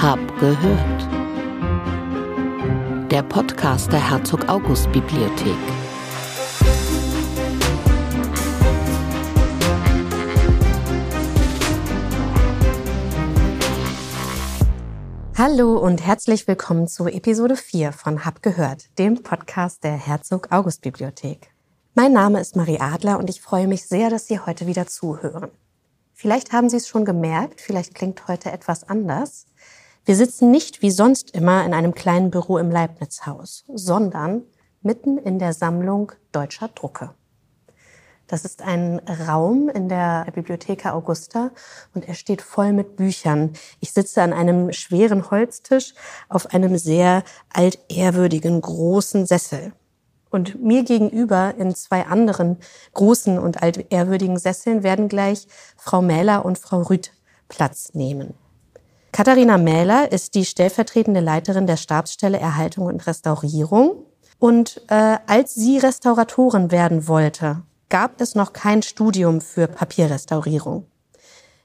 Hab gehört. Der Podcast der Herzog August Bibliothek. Hallo und herzlich willkommen zu Episode 4 von Hab gehört, dem Podcast der Herzog August Bibliothek. Mein Name ist Marie Adler und ich freue mich sehr, dass Sie heute wieder zuhören. Vielleicht haben Sie es schon gemerkt, vielleicht klingt heute etwas anders. Wir sitzen nicht wie sonst immer in einem kleinen Büro im Leibniz-Haus, sondern mitten in der Sammlung deutscher Drucke. Das ist ein Raum in der Bibliotheka Augusta und er steht voll mit Büchern. Ich sitze an einem schweren Holztisch auf einem sehr altehrwürdigen großen Sessel. Und mir gegenüber in zwei anderen großen und altehrwürdigen Sesseln werden gleich Frau Mähler und Frau Rüth Platz nehmen. Katharina Mähler ist die stellvertretende Leiterin der Stabsstelle Erhaltung und Restaurierung. Und äh, als sie Restauratorin werden wollte, gab es noch kein Studium für Papierrestaurierung.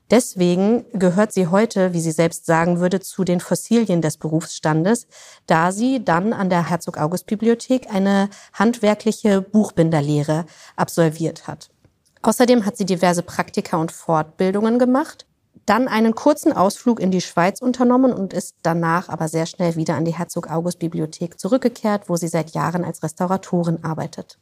Deswegen gehört sie heute, wie sie selbst sagen würde, zu den Fossilien des Berufsstandes, da sie dann an der Herzog August Bibliothek eine handwerkliche Buchbinderlehre absolviert hat. Außerdem hat sie diverse Praktika und Fortbildungen gemacht, dann einen kurzen Ausflug in die Schweiz unternommen und ist danach aber sehr schnell wieder an die Herzog August Bibliothek zurückgekehrt, wo sie seit Jahren als Restauratorin arbeitet.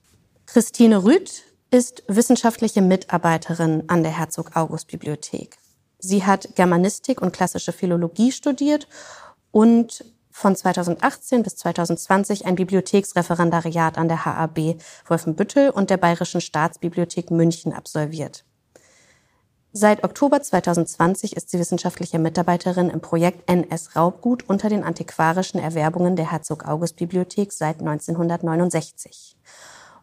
Christine Rüth ist wissenschaftliche Mitarbeiterin an der Herzog August Bibliothek. Sie hat Germanistik und klassische Philologie studiert und von 2018 bis 2020 ein Bibliotheksreferendariat an der HAB Wolfenbüttel und der Bayerischen Staatsbibliothek München absolviert. Seit Oktober 2020 ist sie wissenschaftliche Mitarbeiterin im Projekt NS Raubgut unter den antiquarischen Erwerbungen der Herzog August Bibliothek seit 1969.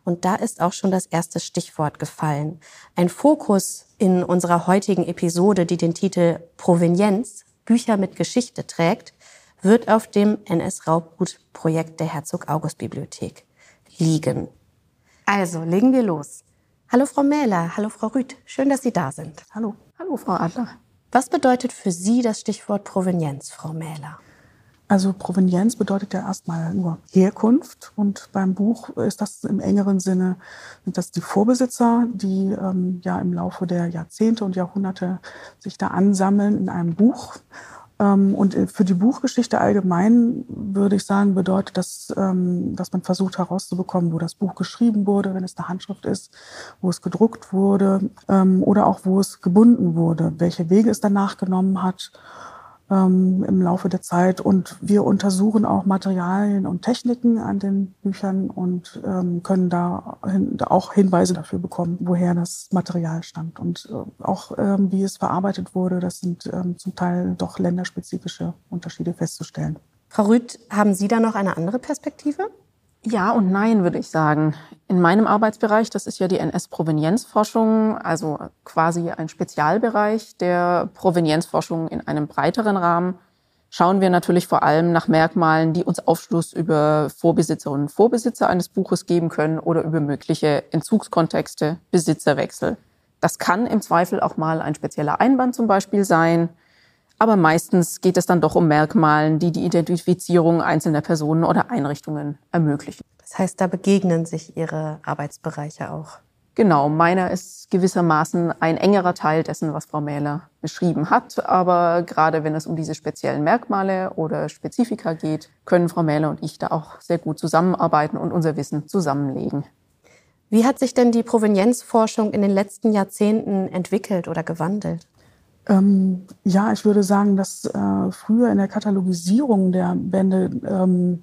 Und da ist auch schon das erste Stichwort gefallen. Ein Fokus in unserer heutigen Episode, die den Titel Provenienz, Bücher mit Geschichte trägt, wird auf dem NS-Raubgut-Projekt der Herzog August Bibliothek liegen. Also, legen wir los. Hallo Frau Mähler, hallo Frau Rüth, schön, dass Sie da sind. Hallo. Hallo Frau Adler. Was bedeutet für Sie das Stichwort Provenienz, Frau Mähler? Also Provenienz bedeutet ja erstmal nur Herkunft und beim Buch ist das im engeren Sinne, sind das die Vorbesitzer, die ähm, ja im Laufe der Jahrzehnte und Jahrhunderte sich da ansammeln in einem Buch. Ähm, und für die Buchgeschichte allgemein würde ich sagen, bedeutet das, ähm, dass man versucht herauszubekommen, wo das Buch geschrieben wurde, wenn es eine Handschrift ist, wo es gedruckt wurde ähm, oder auch wo es gebunden wurde, welche Wege es danach genommen hat ähm, im Laufe der Zeit. Und wir untersuchen auch Materialien und Techniken an den Büchern und ähm, können da hin, auch Hinweise dafür bekommen, woher das Material stammt und äh, auch ähm, wie es verarbeitet wurde. Das sind ähm, zum Teil doch länderspezifische Unterschiede festzustellen. Frau Rüth, haben Sie da noch eine andere Perspektive? Ja und nein, würde ich sagen. In meinem Arbeitsbereich, das ist ja die NS-Provenienzforschung, also quasi ein Spezialbereich der Provenienzforschung in einem breiteren Rahmen, schauen wir natürlich vor allem nach Merkmalen, die uns Aufschluss über Vorbesitzerinnen und Vorbesitzer eines Buches geben können oder über mögliche Entzugskontexte, Besitzerwechsel. Das kann im Zweifel auch mal ein spezieller Einband zum Beispiel sein. Aber meistens geht es dann doch um Merkmalen, die die Identifizierung einzelner Personen oder Einrichtungen ermöglichen. Das heißt, da begegnen sich Ihre Arbeitsbereiche auch. Genau, meiner ist gewissermaßen ein engerer Teil dessen, was Frau Mähler beschrieben hat. Aber gerade wenn es um diese speziellen Merkmale oder Spezifika geht, können Frau Mähler und ich da auch sehr gut zusammenarbeiten und unser Wissen zusammenlegen. Wie hat sich denn die Provenienzforschung in den letzten Jahrzehnten entwickelt oder gewandelt? Ähm, ja, ich würde sagen, dass äh, früher in der Katalogisierung der Bände ähm,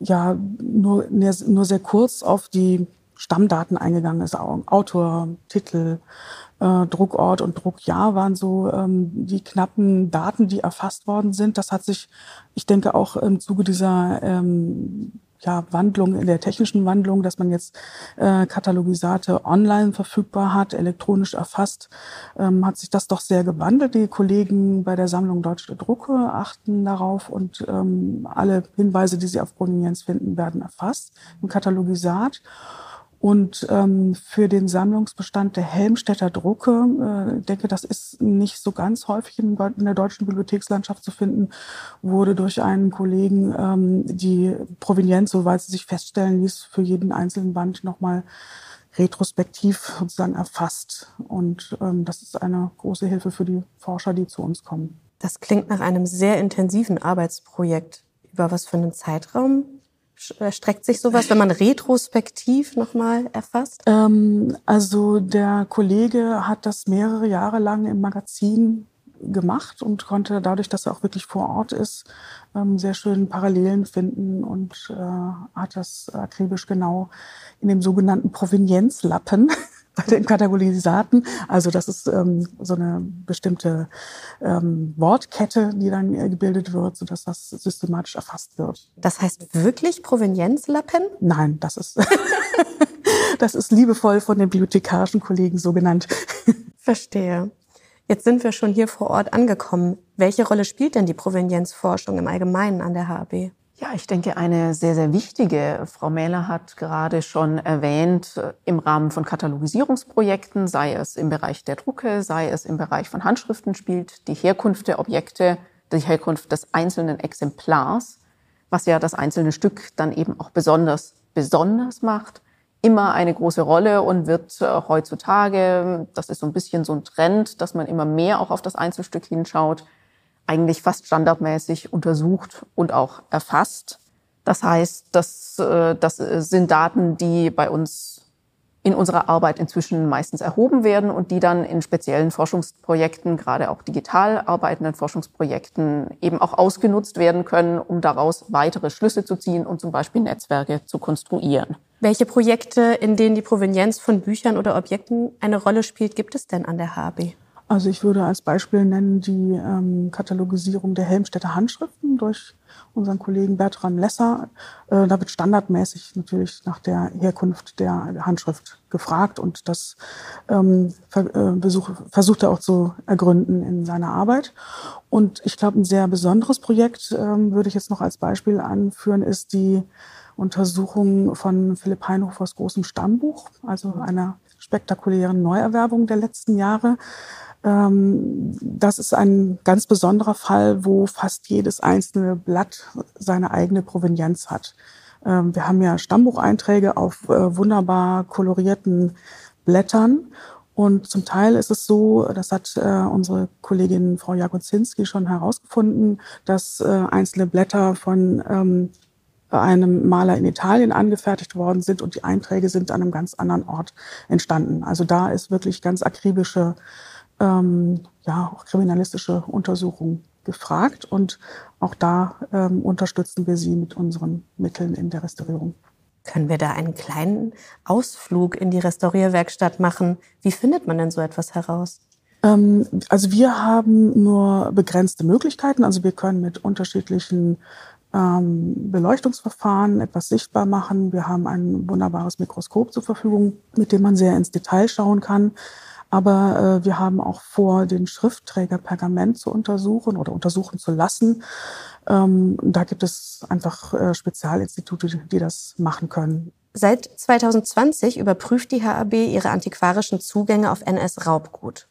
ja nur, nur sehr kurz auf die Stammdaten eingegangen ist. Autor, Titel, äh, Druckort und Druckjahr waren so ähm, die knappen Daten, die erfasst worden sind. Das hat sich, ich denke, auch im Zuge dieser ähm, ja, Wandlung, in der technischen Wandlung, dass man jetzt äh, Katalogisate online verfügbar hat, elektronisch erfasst, ähm, hat sich das doch sehr gewandelt. Die Kollegen bei der Sammlung Deutsche Drucke achten darauf und ähm, alle Hinweise, die sie auf Provenienz finden, werden erfasst im Katalogisat. Und ähm, für den Sammlungsbestand der Helmstädter Drucke, äh, denke, das ist nicht so ganz häufig in, in, der deutschen Bibliothekslandschaft zu finden, wurde durch einen Kollegen ähm, die Provenienz, soweit sie sich feststellen ließ, für jeden einzelnen Band nochmal retrospektiv sozusagen erfasst. Und ähm, das ist eine große Hilfe für die Forscher, die zu uns kommen. Das klingt nach einem sehr intensiven Arbeitsprojekt. Über was für einen Zeitraum streckt sich sowas, wenn man retrospektiv nochmal erfasst? Ähm, also der Kollege hat das mehrere Jahre lang im Magazin gemacht und konnte dadurch, dass er auch wirklich vor Ort ist, ähm, sehr schön Parallelen finden und äh, hat das akribisch genau in dem sogenannten Provenienzlappen bei den Katalogisisaten. Also das ist ähm, so eine bestimmte ähm, Wortkette, die dann gebildet wird, sodass das systematisch erfasst wird. Das heißt wirklich Provenienzlappen? Nein, das ist, das ist liebevoll von den bibliothekarischen Kollegen so genannt. Verstehe. Jetzt sind wir schon hier vor Ort angekommen. Welche Rolle spielt denn die Provenienzforschung im Allgemeinen an der HAB? Ja, ich denke, eine sehr, sehr wichtige. Frau Mähler hat gerade schon erwähnt, äh, im Rahmen von Katalogisierungsprojekten, sei es im Bereich der Drucke, sei es im Bereich von Handschriften, spielt die Herkunft der Objekte, die Herkunft des einzelnen Exemplars, was ja das einzelne Stück dann eben auch besonders, besonders macht, immer eine große Rolle und wird äh, heutzutage, das ist so ein bisschen so ein Trend, dass man immer mehr auch auf das Einzelstück hinschaut, eigentlich fast standardmäßig untersucht und auch erfasst. Das heißt, das, äh, das sind Daten, die bei uns in unserer Arbeit inzwischen meistens erhoben werden und die dann in speziellen Forschungsprojekten, gerade auch digital arbeitenden Forschungsprojekten, eben auch ausgenutzt werden können, um daraus weitere Schlüsse zu ziehen und zum Beispiel Netzwerke zu konstruieren. Welche Projekte, in denen die Provenienz von Büchern oder Objekten eine Rolle spielt, gibt es denn an der HAB? Also ich würde als Beispiel nennen die ähm, Katalogisierung der Helmstädter Handschriften durch unseren Kollegen Bertram Lesser. Äh, da wird standardmäßig natürlich nach der Herkunft der Handschrift gefragt und das ähm, ver äh, besuch, versucht er auch zu ergründen in seiner Arbeit. Und ich glaube, ein sehr besonderes Projekt ähm, würde ich jetzt noch als Beispiel anführen, ist die Untersuchung von Philipp Heinhofers großem Stammbuch, also einer spektakulären Neuerwerbung der letzten Jahre. Ähm, das ist ein ganz besonderer Fall, wo fast jedes einzelne Blatt seine eigene Provenienz hat. Ähm, wir haben ja Stammbucheinträge auf äh, wunderbar kolorierten Blättern. Und zum Teil ist es so, das hat äh, unsere Kollegin Frau Jagozinski schon herausgefunden, dass äh, einzelne Blätter von ähm, einem Maler in Italien angefertigt worden sind und die Einträge sind an einem ganz anderen Ort entstanden. Also da ist wirklich ganz akribische ähm, ja, auch kriminalistische Untersuchungen gefragt und auch da ähm, unterstützen wir sie mit unseren Mitteln in der Restaurierung. Können wir da einen kleinen Ausflug in die Restaurierwerkstatt machen? Wie findet man denn so etwas heraus? Ähm, also wir haben nur begrenzte Möglichkeiten. Also wir können mit unterschiedlichen ähm, Beleuchtungsverfahren etwas sichtbar machen. Wir haben ein wunderbares Mikroskop zur Verfügung, mit dem man sehr ins Detail schauen kann. Aber äh, wir haben auch vor, den Schriftträger Pergament zu untersuchen oder untersuchen zu lassen. Ähm, da gibt es einfach äh, Spezialinstitute, die das machen können. Seit 2020 überprüft die HAB ihre antiquarischen Zugänge auf NS-Raubgut.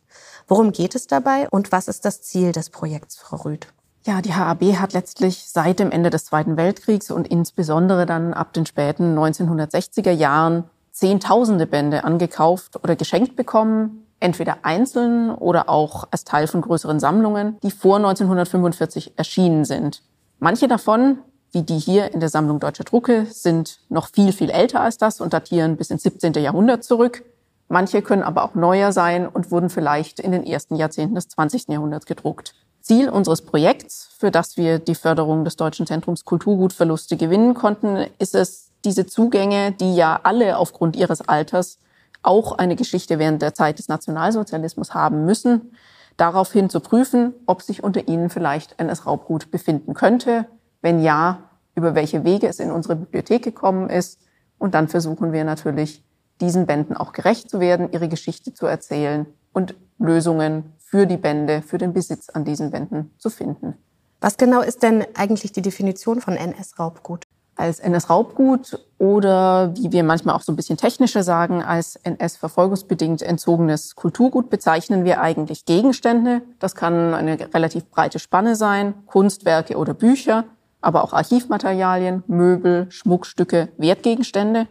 Worum geht es dabei und was ist das Ziel des Projekts, Frau Rüth? Ja, die HAB hat letztlich seit dem Ende des Zweiten Weltkriegs und insbesondere dann ab den späten 1960er Jahren Zehntausende Bände angekauft oder geschenkt bekommen, entweder einzeln oder auch als Teil von größeren Sammlungen, die vor 1945 erschienen sind. Manche davon, wie die hier in der Sammlung Deutscher Drucke, sind noch viel, viel älter als das und datieren bis ins 17. Jahrhundert zurück. Manche können aber auch neuer sein und wurden vielleicht in den ersten Jahrzehnten des 20. Jahrhunderts gedruckt. Ziel unseres Projekts, für das wir die Förderung des Deutschen Zentrums Kulturgutverluste gewinnen konnten, ist es, diese Zugänge, die ja alle aufgrund ihres Alters auch eine Geschichte während der Zeit des Nationalsozialismus haben müssen, daraufhin zu prüfen, ob sich unter ihnen vielleicht NS-Raubgut befinden könnte. Wenn ja, über welche Wege es in unsere Bibliothek gekommen ist. Und dann versuchen wir natürlich, diesen Bänden auch gerecht zu werden, ihre Geschichte zu erzählen und Lösungen für die Bände, für den Besitz an diesen Bänden zu finden. Was genau ist denn eigentlich die Definition von NS-Raubgut? Als NS-Raubgut oder wie wir manchmal auch so ein bisschen technischer sagen, als NS-verfolgungsbedingt entzogenes Kulturgut bezeichnen wir eigentlich Gegenstände. Das kann eine relativ breite Spanne sein, Kunstwerke oder Bücher, aber auch Archivmaterialien, Möbel, Schmuckstücke, Wertgegenstände,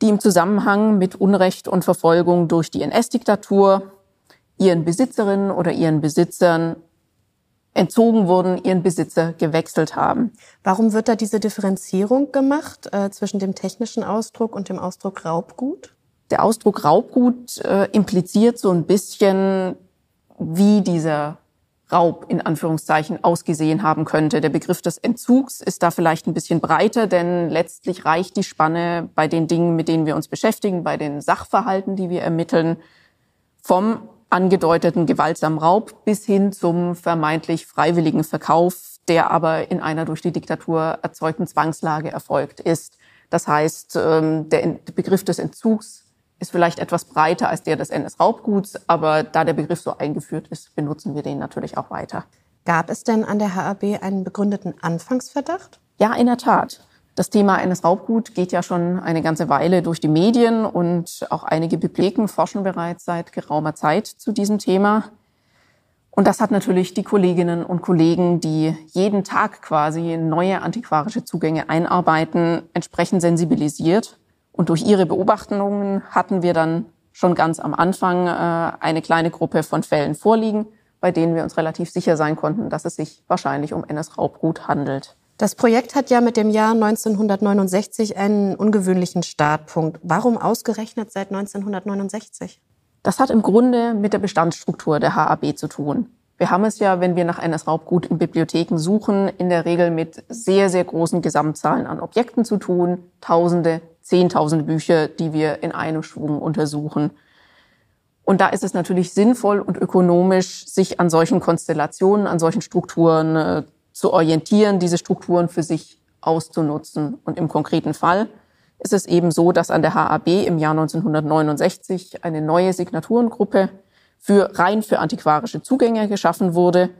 die im Zusammenhang mit Unrecht und Verfolgung durch die NS-Diktatur ihren Besitzerinnen oder ihren Besitzern entzogen wurden, ihren Besitzer gewechselt haben. Warum wird da diese Differenzierung gemacht äh, zwischen dem technischen Ausdruck und dem Ausdruck Raubgut? Der Ausdruck Raubgut äh, impliziert so ein bisschen, wie dieser Raub in Anführungszeichen ausgesehen haben könnte. Der Begriff des Entzugs ist da vielleicht ein bisschen breiter, denn letztlich reicht die Spanne bei den Dingen, mit denen wir uns beschäftigen, bei den Sachverhalten, die wir ermitteln, vom angedeuteten gewaltsamen Raub bis hin zum vermeintlich freiwilligen Verkauf, der aber in einer durch die Diktatur erzeugten Zwangslage erfolgt ist. Das heißt, ähm, der Begriff des Entzugs ist vielleicht etwas breiter als der des NS-Raubguts, aber da der Begriff so eingeführt ist, benutzen wir den natürlich auch weiter. Gab es denn an der HAB einen begründeten Anfangsverdacht? Ja, in der Tat. Das Thema eines Raubgut geht ja schon eine ganze Weile durch die Medien und auch einige Bibliotheken forschen bereits seit geraumer Zeit zu diesem Thema. Und das hat natürlich die Kolleginnen und Kollegen, die jeden Tag quasi neue antiquarische Zugänge einarbeiten, entsprechend sensibilisiert. Und durch ihre Beobachtungen hatten wir dann schon ganz am Anfang äh, eine kleine Gruppe von Fällen vorliegen, bei denen wir uns relativ sicher sein konnten, dass es sich wahrscheinlich um NS-Raubgut handelt. Das Projekt hat ja mit dem Jahr 1969 einen ungewöhnlichen Startpunkt. Warum ausgerechnet seit 1969? Das hat im Grunde mit der Bestandsstruktur der HAB zu tun. Wir haben es ja, wenn wir nach NS-Raubgut in Bibliotheken suchen, in der Regel mit sehr, sehr großen Gesamtzahlen an Objekten zu tun. Tausende, Zehntausende Bücher, die wir in einem Schwung untersuchen. Und da ist es natürlich sinnvoll und ökonomisch, sich an solchen Konstellationen, an solchen Strukturen äh, zu orientieren, diese Strukturen für sich auszunutzen. Und im konkreten Fall ist es eben so, dass an der HAB im Jahr 1969 eine neue Signaturengruppe für rein für antiquarische Zugänge geschaffen wurde.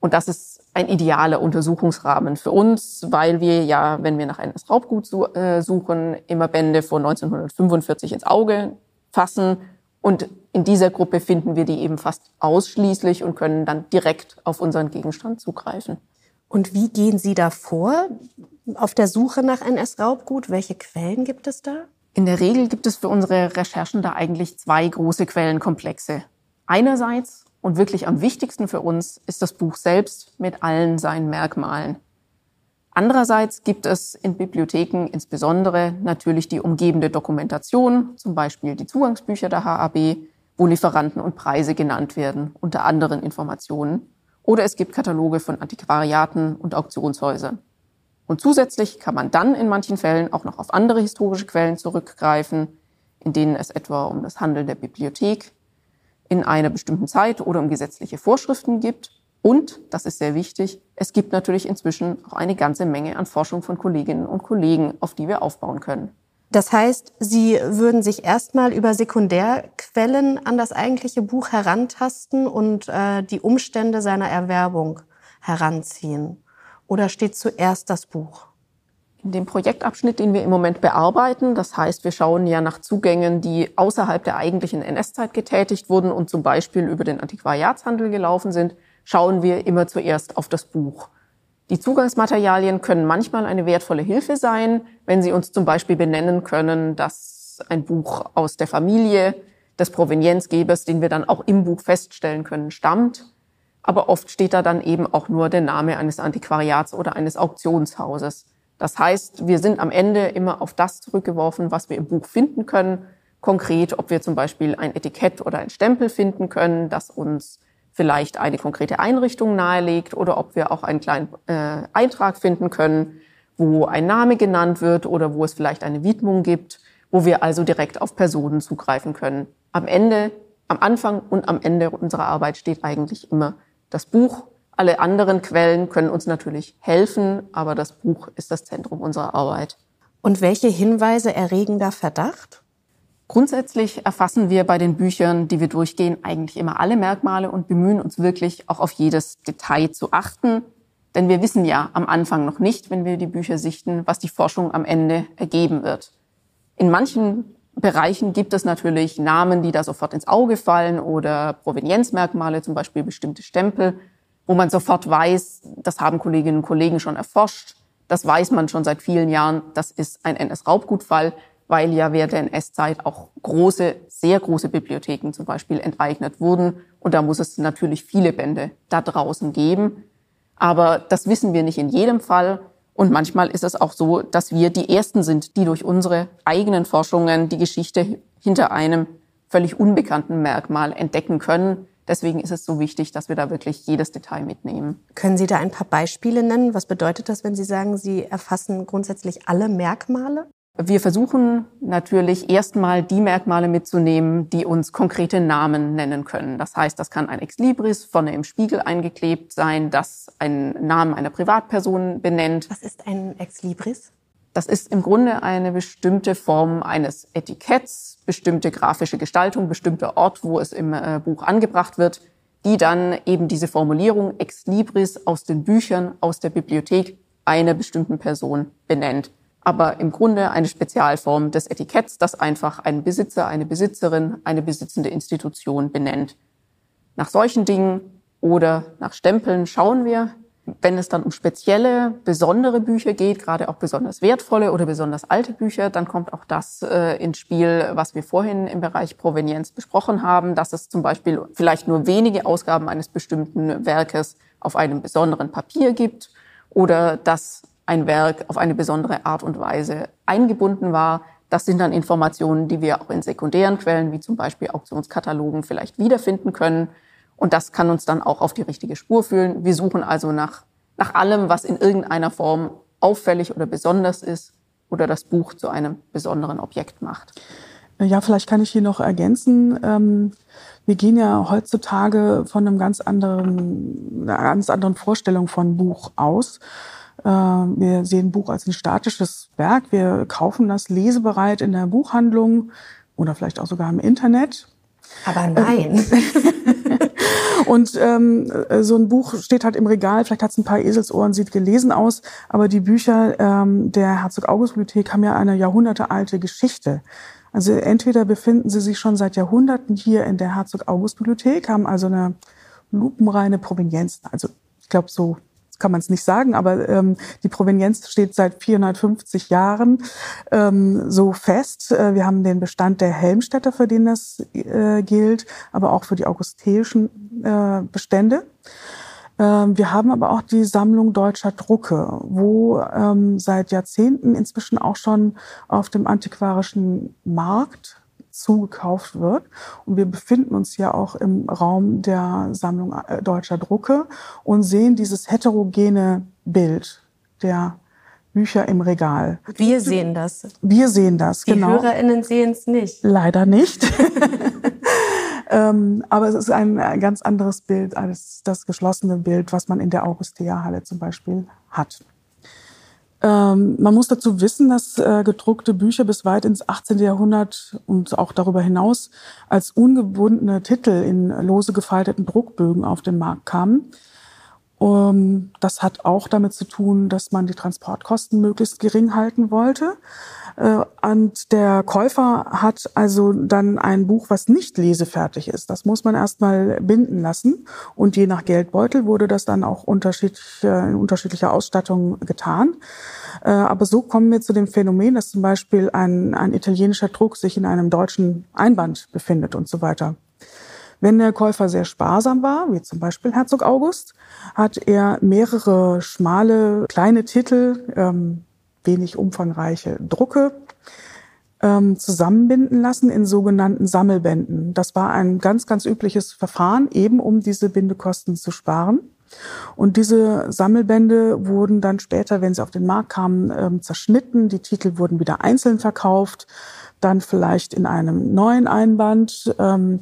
Und das ist ein idealer Untersuchungsrahmen für uns, weil wir ja, wenn wir nach einem Raubgut äh, suchen, immer Bände vor 1945 ins Auge fassen. Und in dieser Gruppe finden wir die eben fast ausschließlich und können dann direkt auf unseren Gegenstand zugreifen. Und wie gehen Sie da vor auf der Suche nach NS-Raubgut? Welche Quellen gibt es da? In der Regel gibt es für unsere Recherchen da eigentlich zwei große Quellenkomplexe. Einerseits und wirklich am wichtigsten für uns ist das Buch selbst mit allen seinen Merkmalen. Andererseits gibt es in Bibliotheken insbesondere natürlich die umgebende Dokumentation, zum Beispiel die Zugangsbücher der HAB, wo Lieferanten und Preise genannt werden, unter anderen Informationen. Oder es gibt Kataloge von Antiquariaten und Auktionshäusern. Und zusätzlich kann man dann in manchen Fällen auch noch auf andere historische Quellen zurückgreifen, in denen es etwa um das Handeln der Bibliothek in einer bestimmten Zeit oder um gesetzliche Vorschriften gibt. Und, das ist sehr wichtig, es gibt natürlich inzwischen auch eine ganze Menge an Forschung von Kolleginnen und Kollegen, auf die wir aufbauen können. Das heißt, Sie würden sich erstmal über Sekundärquellen an das eigentliche Buch herantasten und äh, die Umstände seiner Erwerbung heranziehen. Oder steht zuerst das Buch? In dem Projektabschnitt, den wir im Moment bearbeiten, das heißt, wir schauen ja nach Zugängen, die außerhalb der eigentlichen NS-Zeit getätigt wurden und zum Beispiel über den Antiquariatshandel gelaufen sind, schauen wir immer zuerst auf das Buch. Die Zugangsmaterialien können manchmal eine wertvolle Hilfe sein, wenn sie uns zum Beispiel benennen können, dass ein Buch aus der Familie des Provenienzgebers, den wir dann auch im Buch feststellen können, stammt. Aber oft steht da dann eben auch nur der Name eines Antiquariats oder eines Auktionshauses. Das heißt, wir sind am Ende immer auf das zurückgeworfen, was wir im Buch finden können. Konkret, ob wir zum Beispiel ein Etikett oder ein Stempel finden können, das uns vielleicht eine konkrete Einrichtung nahelegt oder ob wir auch einen kleinen äh, Eintrag finden können, wo ein Name genannt wird oder wo es vielleicht eine Widmung gibt, wo wir also direkt auf Personen zugreifen können. Am Ende, am Anfang und am Ende unserer Arbeit steht eigentlich immer das Buch. Alle anderen Quellen können uns natürlich helfen, aber das Buch ist das Zentrum unserer Arbeit. Und welche Hinweise erregen da Verdacht? Grundsätzlich erfassen wir bei den Büchern, die wir durchgehen, eigentlich immer alle Merkmale und bemühen uns wirklich auch auf jedes Detail zu achten. Denn wir wissen ja am Anfang noch nicht, wenn wir die Bücher sichten, was die Forschung am Ende ergeben wird. In manchen Bereichen gibt es natürlich Namen, die da sofort ins Auge fallen oder Provenienzmerkmale, zum Beispiel bestimmte Stempel, wo man sofort weiß, das haben Kolleginnen und Kollegen schon erforscht, das weiß man schon seit vielen Jahren, das ist ein NS-Raubgutfall, weil ja während der NS-Zeit auch große, sehr große Bibliotheken zum Beispiel enteignet wurden. Und da muss es natürlich viele Bände da draußen geben. Aber das wissen wir nicht in jedem Fall. Und manchmal ist es auch so, dass wir die Ersten sind, die durch unsere eigenen Forschungen die Geschichte hinter einem völlig unbekannten Merkmal entdecken können. Deswegen ist es so wichtig, dass wir da wirklich jedes Detail mitnehmen. Können Sie da ein paar Beispiele nennen? Was bedeutet das, wenn Sie sagen, Sie erfassen grundsätzlich alle Merkmale? Wir versuchen natürlich erstmal die Merkmale mitzunehmen, die uns konkrete Namen nennen können. Das heißt, das kann ein Exlibris vorne im Spiegel eingeklebt sein, das einen Namen einer Privatperson benennt. Was ist ein Exlibris? Das ist im Grunde eine bestimmte Form eines Etiketts, bestimmte grafische Gestaltung, bestimmter Ort, wo es im äh, Buch angebracht wird, die dann eben diese Formulierung ex libris aus den Büchern, aus der Bibliothek einer bestimmten Person benennt. Aber im Grunde eine Spezialform des Etiketts, das einfach einen Besitzer, eine Besitzerin, eine besitzende Institution benennt. Nach solchen Dingen oder nach Stempeln schauen wir wenn es dann um spezielle, besondere Bücher geht, gerade auch besonders wertvolle oder besonders alte Bücher, dann kommt auch das äh, ins Spiel, was wir vorhin im Bereich Provenienz besprochen haben, dass es zum Beispiel vielleicht nur wenige Ausgaben eines bestimmten Werkes auf einem besonderen Papier gibt oder dass ein Werk auf eine besondere Art und Weise eingebunden war. Das sind dann Informationen, die wir auch in sekundären Quellen, wie zum Beispiel Auktionskatalogen, vielleicht wiederfinden können. Und das kann uns dann auch auf die richtige Spur führen. Wir suchen also nach, nach allem, was in irgendeiner Form auffällig oder besonders ist oder das Buch zu einem besonderen Objekt macht. Ja, vielleicht kann ich hier noch ergänzen. Ähm, wir gehen ja heutzutage von einem ganz anderen, einer ganz anderen Vorstellung von Buch aus. Ähm, wir sehen Buch als ein statisches Werk. Wir kaufen das lesebereit in der Buchhandlung oder vielleicht auch sogar im Internet. Aber nein. Und ähm, so ein Buch steht halt im Regal, vielleicht hat es ein paar Eselsohren, sieht gelesen aus, aber die Bücher ähm, der Herzog-August-Bibliothek haben ja eine jahrhundertealte Geschichte. Also entweder befinden sie sich schon seit Jahrhunderten hier in der Herzog-August-Bibliothek, haben also eine lupenreine Provenienz, also ich glaube so kann man es nicht sagen, aber ähm, die Provenienz steht seit 450 Jahren ähm, so fest. Äh, wir haben den Bestand der Helmstädter, für den das äh, gilt, aber auch für die augusteischen äh, Bestände. Ähm, wir haben aber auch die Sammlung deutscher Drucke, wo ähm, seit Jahrzehnten inzwischen auch schon auf dem antiquarischen Markt zugekauft wird. Und wir befinden uns ja auch im Raum der Sammlung äh, deutscher Drucke und sehen dieses heterogene Bild der Bücher im Regal. Wir sehen das. Wir sehen das, Die genau. Die HörerInnen sehen es nicht. Leider nicht. ähm, aber es ist ein ganz anderes Bild als das geschlossene Bild, was man in der Augustea-Halle zum Beispiel hat. Ähm, man muss dazu wissen, dass äh, gedruckte Bücher bis weit ins 18. Jahrhundert und auch darüber hinaus als ungebundene Titel in lose gefalteten Druckbögen auf den Markt kamen. Um, das hat auch damit zu tun, dass man die Transportkosten möglichst gering halten wollte. Äh, und der Käufer hat also dann ein Buch, was nicht lesefertig ist. Das muss man erstmal binden lassen. Und je nach Geldbeutel wurde das dann auch unterschiedlich, in unterschiedlicher Ausstattung getan. Äh, aber so kommen wir zu dem Phänomen, dass zum Beispiel ein, ein italienischer Druck sich in einem deutschen Einband befindet und so weiter. Wenn der Käufer sehr sparsam war, wie zum Beispiel Herzog August, hat er mehrere schmale, kleine Titel, ähm, wenig umfangreiche Drucke ähm, zusammenbinden lassen in sogenannten Sammelbänden. Das war ein ganz, ganz übliches Verfahren, eben um diese Bindekosten zu sparen. Und diese Sammelbände wurden dann später, wenn sie auf den Markt kamen, ähm, zerschnitten. Die Titel wurden wieder einzeln verkauft, dann vielleicht in einem neuen Einband. Ähm,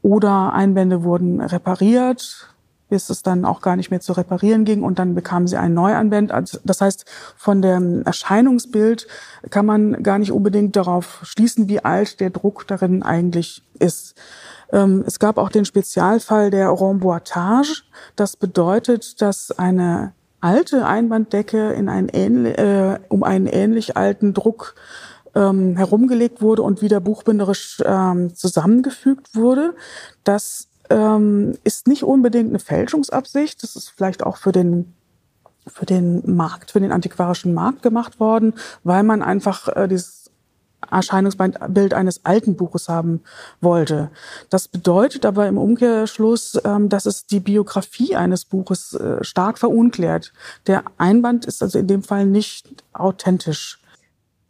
oder Einbände wurden repariert, bis es dann auch gar nicht mehr zu reparieren ging und dann bekamen sie ein Neuanband. Also das heißt, von dem Erscheinungsbild kann man gar nicht unbedingt darauf schließen, wie alt der Druck darin eigentlich ist. Ähm, es gab auch den Spezialfall der Remboitage. Das bedeutet, dass eine alte Einbanddecke in einen ähnlich, äh, um einen ähnlich alten Druck ähm, herumgelegt wurde und wieder buchbinderisch ähm, zusammengefügt wurde. Das ähm, ist nicht unbedingt eine Fälschungsabsicht. Das ist vielleicht auch für den für den Markt, für den antiquarischen Markt gemacht worden, weil man einfach äh, dieses Erscheinungsbild eines alten Buches haben wollte. Das bedeutet aber im Umkehrschluss, ähm, dass es die Biografie eines Buches äh, stark verunklärt. Der Einband ist also in dem Fall nicht authentisch.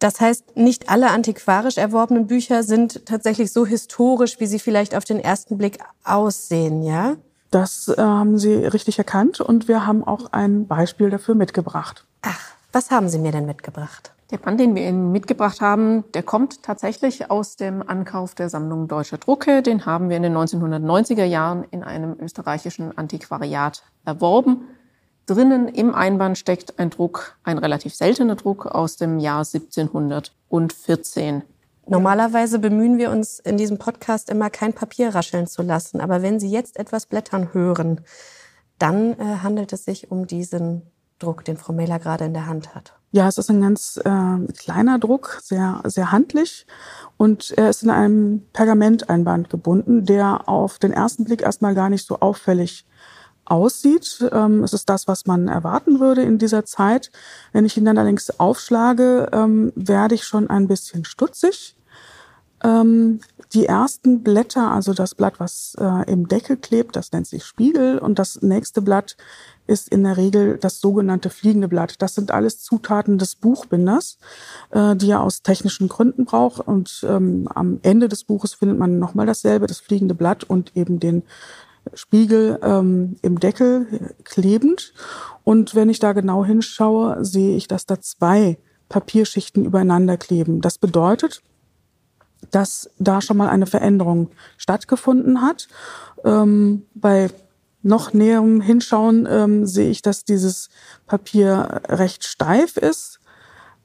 Das heißt, nicht alle antiquarisch erworbenen Bücher sind tatsächlich so historisch, wie sie vielleicht auf den ersten Blick aussehen, ja? Das äh, haben Sie richtig erkannt und wir haben auch ein Beispiel dafür mitgebracht. Ach, was haben Sie mir denn mitgebracht? Der Band, den wir Ihnen mitgebracht haben, der kommt tatsächlich aus dem Ankauf der Sammlung Deutscher Drucke. Den haben wir in den 1990er Jahren in einem österreichischen Antiquariat erworben. Drinnen im Einband steckt ein Druck, ein relativ seltener Druck aus dem Jahr 1714. Normalerweise bemühen wir uns in diesem Podcast immer kein Papier rascheln zu lassen. Aber wenn Sie jetzt etwas blättern hören, dann äh, handelt es sich um diesen Druck, den Frau Mehler gerade in der Hand hat. Ja, es ist ein ganz äh, kleiner Druck, sehr, sehr handlich. Und er ist in einem Pergamenteinband gebunden, der auf den ersten Blick erstmal gar nicht so auffällig aussieht. Ähm, es ist das, was man erwarten würde in dieser Zeit. Wenn ich ihn dann allerdings aufschlage, ähm, werde ich schon ein bisschen stutzig. Ähm, die ersten Blätter, also das Blatt, was äh, im Deckel klebt, das nennt sich Spiegel und das nächste Blatt ist in der Regel das sogenannte fliegende Blatt. Das sind alles Zutaten des Buchbinders, äh, die er aus technischen Gründen braucht. Und ähm, am Ende des Buches findet man nochmal dasselbe, das fliegende Blatt und eben den Spiegel ähm, im Deckel klebend. Und wenn ich da genau hinschaue, sehe ich, dass da zwei Papierschichten übereinander kleben. Das bedeutet, dass da schon mal eine Veränderung stattgefunden hat. Ähm, bei noch näherem Hinschauen ähm, sehe ich, dass dieses Papier recht steif ist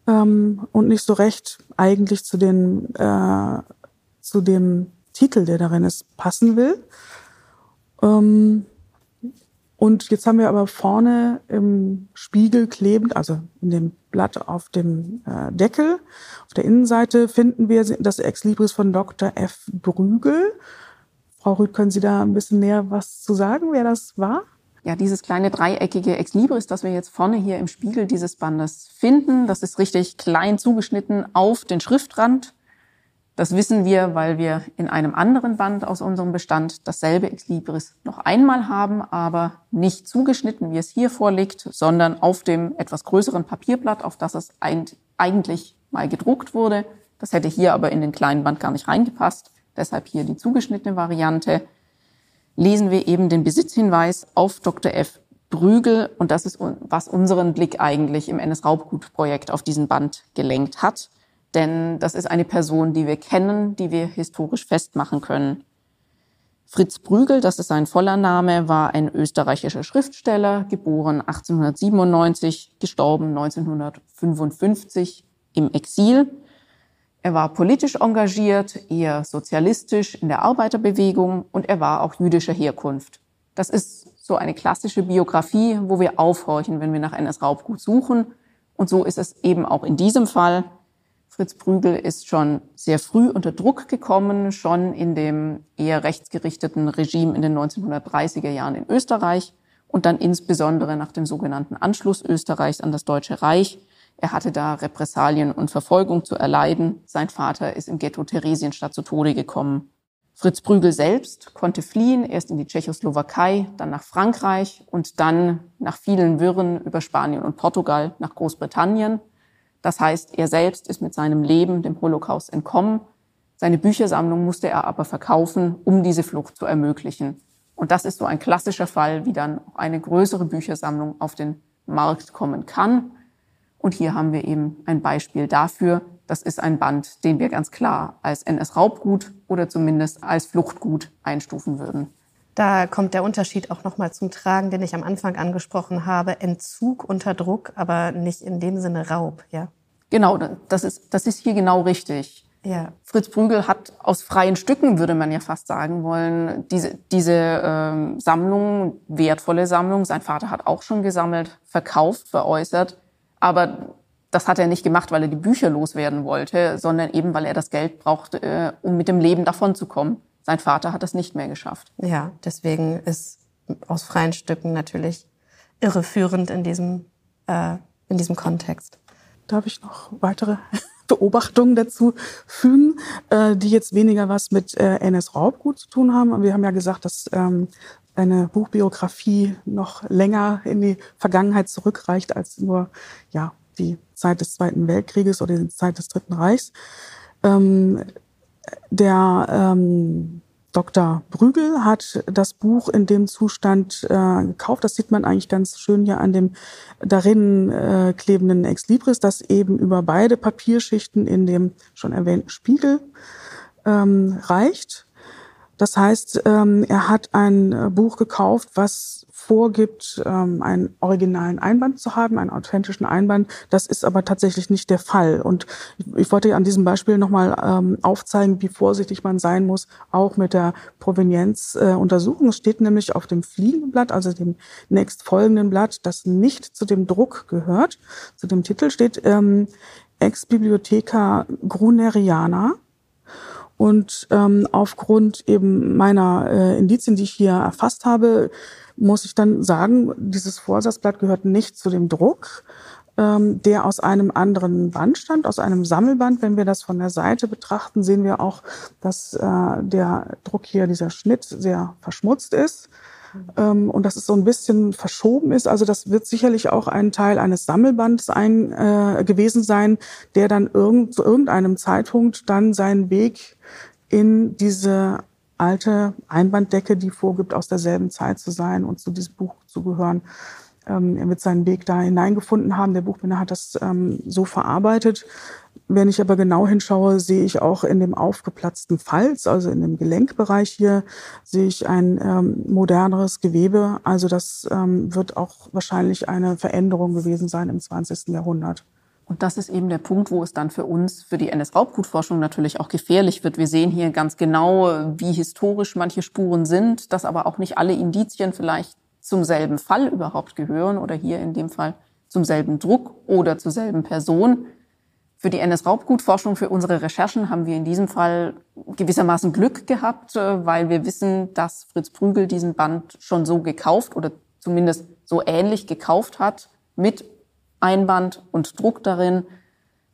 ähm, und nicht so recht eigentlich zu, den, äh, zu dem Titel, der darin ist, passen will. Ähm, und jetzt haben wir aber vorne im Spiegel klebend, also in dem Blatt auf dem äh, Deckel, auf der Innenseite finden wir das Ex Libris von Dr. F. Brügel. Frau Rüth, können Sie da ein bisschen näher was zu sagen, wer das war? Ja, dieses kleine dreieckige Ex Libris, das wir jetzt vorne hier im Spiegel dieses Bandes finden, das ist richtig klein zugeschnitten auf den Schriftrand das wissen wir, weil wir in einem anderen Band aus unserem Bestand dasselbe Ex Libris noch einmal haben, aber nicht zugeschnitten, wie es hier vorliegt, sondern auf dem etwas größeren Papierblatt, auf das es eigentlich mal gedruckt wurde. Das hätte hier aber in den kleinen Band gar nicht reingepasst. Deshalb hier die zugeschnittene Variante. Lesen wir eben den Besitzhinweis auf Dr. F. Brügel und das ist, was unseren Blick eigentlich im NS-Raubgut-Projekt auf diesen Band gelenkt hat denn das ist eine Person, die wir kennen, die wir historisch festmachen können. Fritz Brügel, das ist sein voller Name, war ein österreichischer Schriftsteller, geboren 1897, gestorben 1955 im Exil. Er war politisch engagiert, eher sozialistisch in der Arbeiterbewegung und er war auch jüdischer Herkunft. Das ist so eine klassische Biografie, wo wir aufhorchen, wenn wir nach NS-Raubgut suchen. Und so ist es eben auch in diesem Fall. Fritz Prügel ist schon sehr früh unter Druck gekommen, schon in dem eher rechtsgerichteten Regime in den 1930er Jahren in Österreich und dann insbesondere nach dem sogenannten Anschluss Österreichs an das Deutsche Reich. Er hatte da Repressalien und Verfolgung zu erleiden. Sein Vater ist im Ghetto Theresienstadt zu Tode gekommen. Fritz Prügel selbst konnte fliehen, erst in die Tschechoslowakei, dann nach Frankreich und dann nach vielen Wirren über Spanien und Portugal nach Großbritannien. Das heißt, er selbst ist mit seinem Leben dem Holocaust entkommen. Seine Büchersammlung musste er aber verkaufen, um diese Flucht zu ermöglichen. Und das ist so ein klassischer Fall, wie dann auch eine größere Büchersammlung auf den Markt kommen kann. Und hier haben wir eben ein Beispiel dafür. Das ist ein Band, den wir ganz klar als NS-Raubgut oder zumindest als Fluchtgut einstufen würden. Da kommt der Unterschied auch nochmal zum Tragen, den ich am Anfang angesprochen habe. Entzug unter Druck, aber nicht in dem Sinne Raub, ja? Genau, das ist, das ist hier genau richtig. Ja. Fritz Prügel hat aus freien Stücken, würde man ja fast sagen wollen, diese, diese ähm, Sammlung, wertvolle Sammlung, sein Vater hat auch schon gesammelt, verkauft, veräußert. Aber das hat er nicht gemacht, weil er die Bücher loswerden wollte, sondern eben, weil er das Geld brauchte, äh, um mit dem Leben davonzukommen. Sein Vater hat das nicht mehr geschafft. Ja, deswegen ist aus freien Stücken natürlich irreführend in diesem, äh, in diesem Kontext. Darf ich noch weitere Beobachtungen dazu fügen, äh, die jetzt weniger was mit äh, NS Raubgut zu tun haben. Wir haben ja gesagt, dass ähm, eine Buchbiografie noch länger in die Vergangenheit zurückreicht als nur ja die Zeit des Zweiten Weltkrieges oder die Zeit des Dritten Reichs. Ähm, der ähm, Dr. Brügel hat das Buch in dem Zustand äh, gekauft. Das sieht man eigentlich ganz schön hier an dem darin äh, klebenden Ex Libris, das eben über beide Papierschichten in dem schon erwähnten Spiegel ähm, reicht. Das heißt, ähm, er hat ein äh, Buch gekauft, was vorgibt, ähm, einen originalen Einband zu haben, einen authentischen Einband. Das ist aber tatsächlich nicht der Fall. Und ich, wollte an diesem Beispiel nochmal ähm, aufzeigen, wie vorsichtig man sein muss, auch mit der Provenienzuntersuchung. es steht nämlich auf dem fliegenden Blatt, also dem nächstfolgenden Blatt, das nicht zu dem Druck gehört. Zu dem Titel steht Ex Bibliotheca Gruneriana und ähm, aufgrund eben meiner äh, Indizien, die ich hier erfasst habe, muss ich dann sagen, dieses Vorsatzblatt gehört nicht zu dem Druck, ähm, der aus einem anderen Band stammt, aus einem Sammelband. Wenn wir das von der Seite betrachten, sehen wir auch, dass äh, der Druck hier, dieser Schnitt, sehr verschmutzt ist ähm, und dass es so ein bisschen verschoben ist. Also das wird sicherlich auch ein Teil eines Sammelbands ein, äh, gewesen sein, der dann irgend, zu irgendeinem Zeitpunkt dann seinen Weg in diese alte Einbanddecke, die vorgibt, aus derselben Zeit zu sein und zu diesem Buch zu gehören. Ähm, er wird seinen Weg da hineingefunden haben. Der Buchbinder hat das ähm, so verarbeitet. Wenn ich aber genau hinschaue, sehe ich auch in dem aufgeplatzten Falz, also in dem Gelenkbereich hier, sehe ich ein ähm, moderneres Gewebe. Also das ähm, wird auch wahrscheinlich eine Veränderung gewesen sein im 20. Jahrhundert. Und das ist eben der Punkt, wo es dann für uns, für die NS-Raubgutforschung natürlich auch gefährlich wird. Wir sehen hier ganz genau, wie historisch manche Spuren sind, dass aber auch nicht alle Indizien vielleicht zum selben Fall überhaupt gehören oder hier in dem Fall zum selben Druck oder zur selben Person. Für die NS-Raubgutforschung, für unsere Recherchen haben wir in diesem Fall gewissermaßen Glück gehabt, äh, weil wir wissen, dass Fritz Prügel diesen Band schon so gekauft oder zumindest so ähnlich gekauft hat, mit Einband und Druck darin,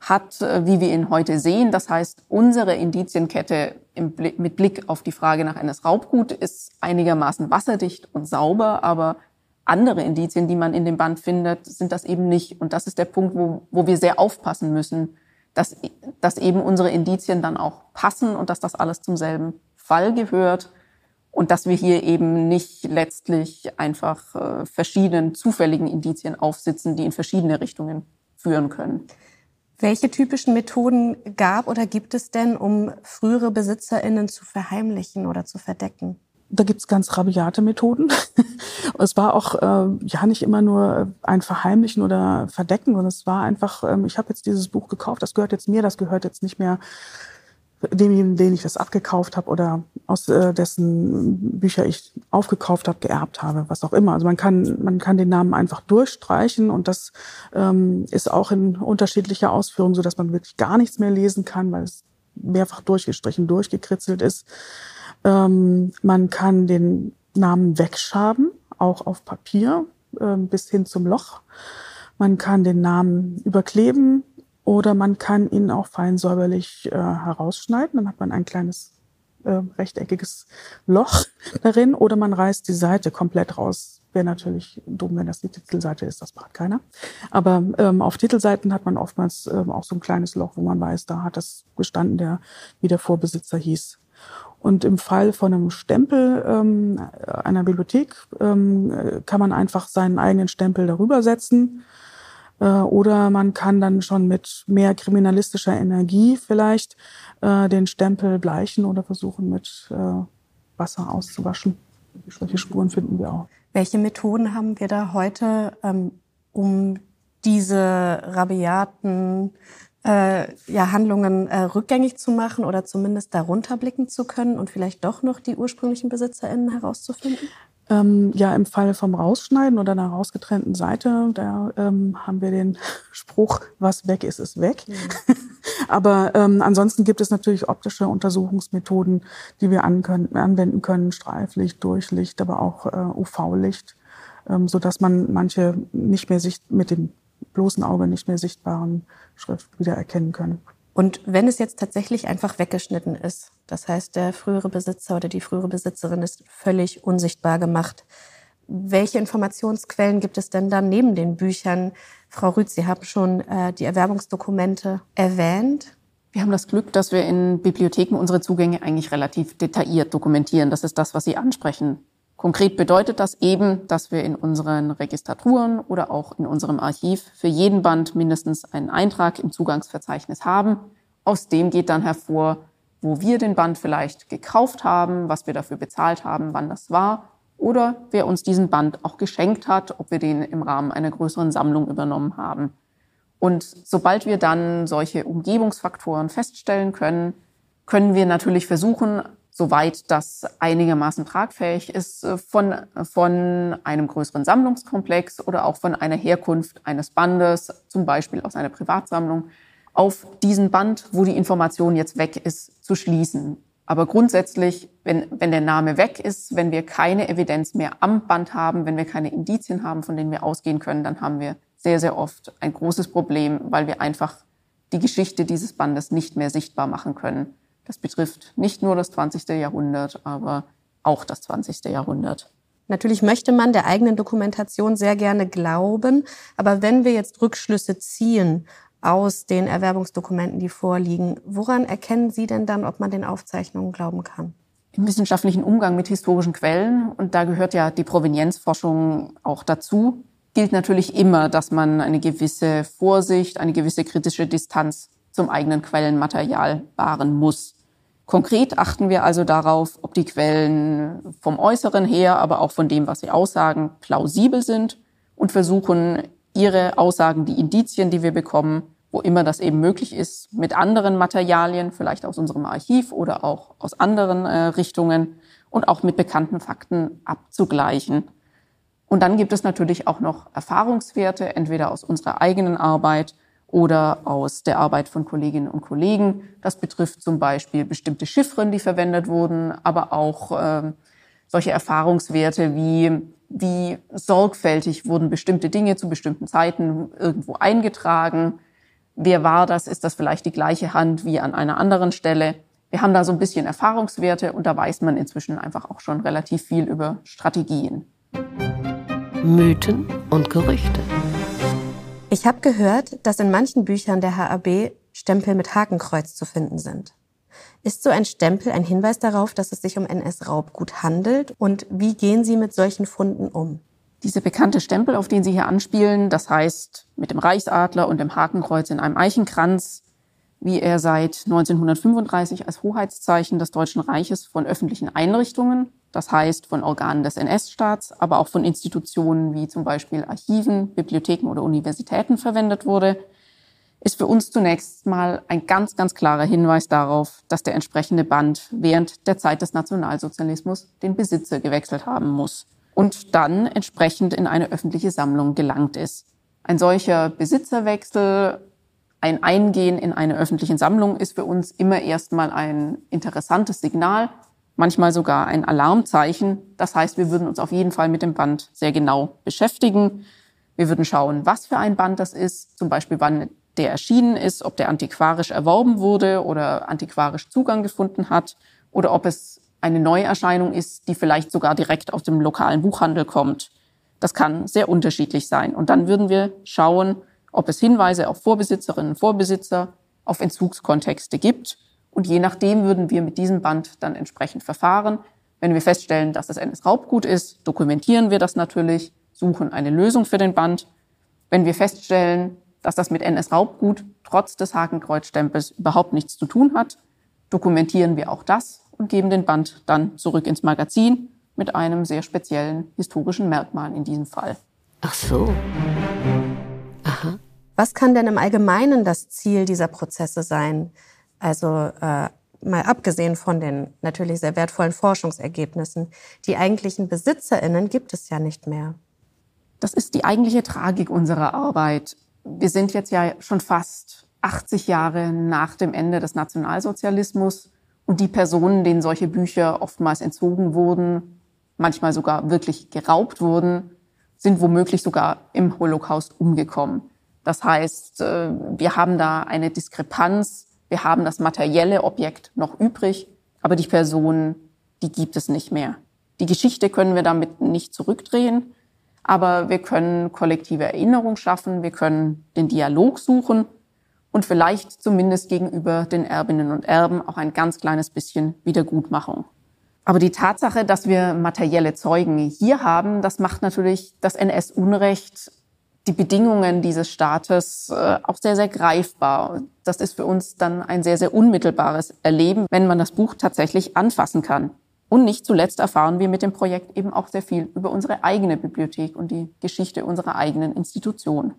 hat, äh, wie wir ihn heute sehen. Das heißt, unsere Indizienkette mit Blick auf die Frage nach NS-Raubgut ist einigermaßen wasserdicht und sauber, aber andere Indizien, die man in dem Band findet, sind das eben nicht. Und das ist der Punkt, wo, wo wir sehr aufpassen müssen, dass, dass eben unsere Indizien dann auch passen und dass das alles zum selben Fall gehört und dass wir hier eben nicht letztlich einfach äh, verschiedenen zufälligen Indizien aufsitzen, die in verschiedene Richtungen führen können. Welche typischen Methoden gab oder gibt es denn, um frühere BesitzerInnen zu verheimlichen oder zu verdecken? Da gibt's ganz rabiate Methoden. es war auch äh, ja nicht immer nur ein Verheimlichen oder Verdecken, sondern es war einfach, ähm, ich habe jetzt dieses Buch gekauft, das gehört jetzt mir, das gehört jetzt nicht mehr demjenigen, den ich das abgekauft habe oder aus äh, dessen Bücher ich aufgekauft habe, geerbt habe, was auch immer. Also man kann, man kann den Namen einfach durchstreichen und das ähm, ist auch in unterschiedlicher Ausführung so, dass man wirklich gar nichts mehr lesen kann, weil es mehrfach durchgestrichen, durchgekritzelt ist. Ähm, man kann den Namen wegschaben, auch auf Papier, äh, bis hin zum Loch. Man kann den Namen überkleben oder man kann ihn auch fein säuberlich äh, herausschneiden. Dann hat man ein kleines äh, rechteckiges Loch darin oder man reißt die Seite komplett raus. Wäre natürlich dumm, wenn das die Titelseite ist, das macht keiner. Aber ähm, auf Titelseiten hat man oftmals ähm, auch so ein kleines Loch, wo man weiß, da hat das gestanden, der wie der Vorbesitzer hieß. Und im Fall von einem Stempel ähm, einer Bibliothek ähm, kann man einfach seinen eigenen Stempel darüber setzen. Äh, oder man kann dann schon mit mehr kriminalistischer Energie vielleicht äh, den Stempel bleichen oder versuchen mit äh, Wasser auszuwaschen. Solche Spuren finden wir auch. Welche Methoden haben wir da heute, ähm, um diese rabiaten äh, ja, Handlungen äh, rückgängig zu machen oder zumindest darunter blicken zu können und vielleicht doch noch die ursprünglichen BesitzerInnen herauszufinden? Ähm, ja, im Fall vom Rausschneiden oder einer rausgetrennten Seite, da ähm, haben wir den Spruch, was weg ist, ist weg. Mhm. Aber ähm, ansonsten gibt es natürlich optische Untersuchungsmethoden, die wir anwenden können, Streiflicht, Durchlicht, aber auch äh, UV-Licht, ähm, so dass man manche nicht mehr sicht mit dem bloßen Auge nicht mehr sichtbaren Schrift wieder erkennen können. Und wenn es jetzt tatsächlich einfach weggeschnitten ist, das heißt, der frühere Besitzer oder die frühere Besitzerin ist völlig unsichtbar gemacht, welche Informationsquellen gibt es denn dann neben den Büchern? Frau Rüth, Sie haben schon äh, die Erwerbungsdokumente erwähnt. Wir haben das Glück, dass wir in Bibliotheken unsere Zugänge eigentlich relativ detailliert dokumentieren. Das ist das, was Sie ansprechen. Konkret bedeutet das eben, dass wir in unseren Registraturen oder auch in unserem Archiv für jeden Band mindestens einen Eintrag im Zugangsverzeichnis haben. Aus dem geht dann hervor, wo wir den Band vielleicht gekauft haben, was wir dafür bezahlt haben, wann das war oder wer uns diesen Band auch geschenkt hat, ob wir den im Rahmen einer größeren Sammlung übernommen haben. Und sobald wir dann solche Umgebungsfaktoren feststellen können, können wir natürlich versuchen, soweit das einigermaßen tragfähig ist, äh, von, von einem größeren Sammlungskomplex oder auch von einer Herkunft eines Bandes, zum Beispiel aus einer Privatsammlung, auf diesen Band, wo die Information jetzt weg ist, zu schließen. Aber grundsätzlich, wenn, wenn der Name weg ist, wenn wir keine Evidenz mehr am Band haben, wenn wir keine Indizien haben, von denen wir ausgehen können, dann haben wir sehr, sehr oft ein großes Problem, weil wir einfach die Geschichte dieses Bandes nicht mehr sichtbar machen können. Das betrifft nicht nur das 20. Jahrhundert, aber auch das 20. Jahrhundert. Natürlich möchte man der eigenen Dokumentation sehr gerne glauben, aber wenn wir jetzt Rückschlüsse ziehen aus den Erwerbungsdokumenten, die vorliegen, woran erkennen Sie denn dann, ob man den Aufzeichnungen glauben kann? Im wissenschaftlichen Umgang mit historischen Quellen, und da gehört ja die Provenienzforschung auch dazu, gilt natürlich immer, dass man eine gewisse Vorsicht, eine gewisse kritische Distanz zum eigenen Quellenmaterial wahren muss. Konkret achten wir also darauf, ob die Quellen vom Äußeren her, aber auch von dem, was sie aussagen, plausibel sind und versuchen, ihre Aussagen, die Indizien, die wir bekommen, wo immer das eben möglich ist, mit anderen Materialien, vielleicht aus unserem Archiv oder auch aus anderen äh, Richtungen und auch mit bekannten Fakten abzugleichen. Und dann gibt es natürlich auch noch Erfahrungswerte, entweder aus unserer eigenen Arbeit oder aus der Arbeit von Kolleginnen und Kollegen. Das betrifft zum Beispiel bestimmte Chiffren, die verwendet wurden, aber auch äh, solche Erfahrungswerte wie wie sorgfältig wurden bestimmte Dinge zu bestimmten Zeiten irgendwo eingetragen. Wer war das? Ist das vielleicht die gleiche Hand wie an einer anderen Stelle? Wir haben da so ein bisschen Erfahrungswerte und da weiß man inzwischen einfach auch schon relativ viel über Strategien. Mythen und Gerüchte. Ich habe gehört, dass in manchen Büchern der HAB Stempel mit Hakenkreuz zu finden sind. Ist so ein Stempel ein Hinweis darauf, dass es sich um NS-Raubgut handelt? Und wie gehen Sie mit solchen Funden um? Diese bekannte Stempel, auf den Sie hier anspielen, das heißt mit dem Reichsadler und dem Hakenkreuz in einem Eichenkranz, wie er seit 1935 als Hoheitszeichen des Deutschen Reiches von öffentlichen Einrichtungen, das heißt von Organen des NS-Staats, aber auch von Institutionen wie zum Beispiel Archiven, Bibliotheken oder Universitäten verwendet wurde, ist für uns zunächst mal ein ganz, ganz klarer Hinweis darauf, dass der entsprechende Band während der Zeit des Nationalsozialismus den Besitzer gewechselt haben muss und dann entsprechend in eine öffentliche Sammlung gelangt ist. Ein solcher Besitzerwechsel ein Eingehen in eine öffentliche Sammlung ist für uns immer erstmal ein interessantes Signal, manchmal sogar ein Alarmzeichen. Das heißt, wir würden uns auf jeden Fall mit dem Band sehr genau beschäftigen. Wir würden schauen, was für ein Band das ist, zum Beispiel wann der erschienen ist, ob der antiquarisch erworben wurde oder antiquarisch Zugang gefunden hat oder ob es eine Neuerscheinung ist, die vielleicht sogar direkt aus dem lokalen Buchhandel kommt. Das kann sehr unterschiedlich sein. Und dann würden wir schauen, ob es Hinweise auf Vorbesitzerinnen und Vorbesitzer, auf Entzugskontexte gibt. Und je nachdem würden wir mit diesem Band dann entsprechend verfahren. Wenn wir feststellen, dass es NS-Raubgut ist, dokumentieren wir das natürlich, suchen eine Lösung für den Band. Wenn wir feststellen, dass das mit NS-Raubgut trotz des Hakenkreuzstempels überhaupt nichts zu tun hat, dokumentieren wir auch das und geben den Band dann zurück ins Magazin mit einem sehr speziellen historischen Merkmal in diesem Fall. Ach so. Aha. Was kann denn im Allgemeinen das Ziel dieser Prozesse sein? Also äh, mal abgesehen von den natürlich sehr wertvollen Forschungsergebnissen, die eigentlichen Besitzerinnen gibt es ja nicht mehr. Das ist die eigentliche Tragik unserer Arbeit. Wir sind jetzt ja schon fast 80 Jahre nach dem Ende des Nationalsozialismus und die Personen, denen solche Bücher oftmals entzogen wurden, manchmal sogar wirklich geraubt wurden, sind womöglich sogar im Holocaust umgekommen. Das heißt, äh, wir haben da eine Diskrepanz. Wir haben das materielle Objekt noch übrig, aber die Person, die gibt es nicht mehr. Die Geschichte können wir damit nicht zurückdrehen, aber wir können kollektive Erinnerung schaffen, wir können den Dialog suchen und vielleicht zumindest gegenüber den Erbinnen und Erben auch ein ganz kleines bisschen Wiedergutmachung. Aber die Tatsache, dass wir materielle Zeugen hier haben, das macht natürlich das NS-Unrecht, die Bedingungen dieses Staates äh, auch sehr, sehr greifbar. Das ist für uns dann ein sehr, sehr unmittelbares Erleben, wenn man das Buch tatsächlich anfassen kann. Und nicht zuletzt erfahren wir mit dem Projekt eben auch sehr viel über unsere eigene Bibliothek und die Geschichte unserer eigenen Institution.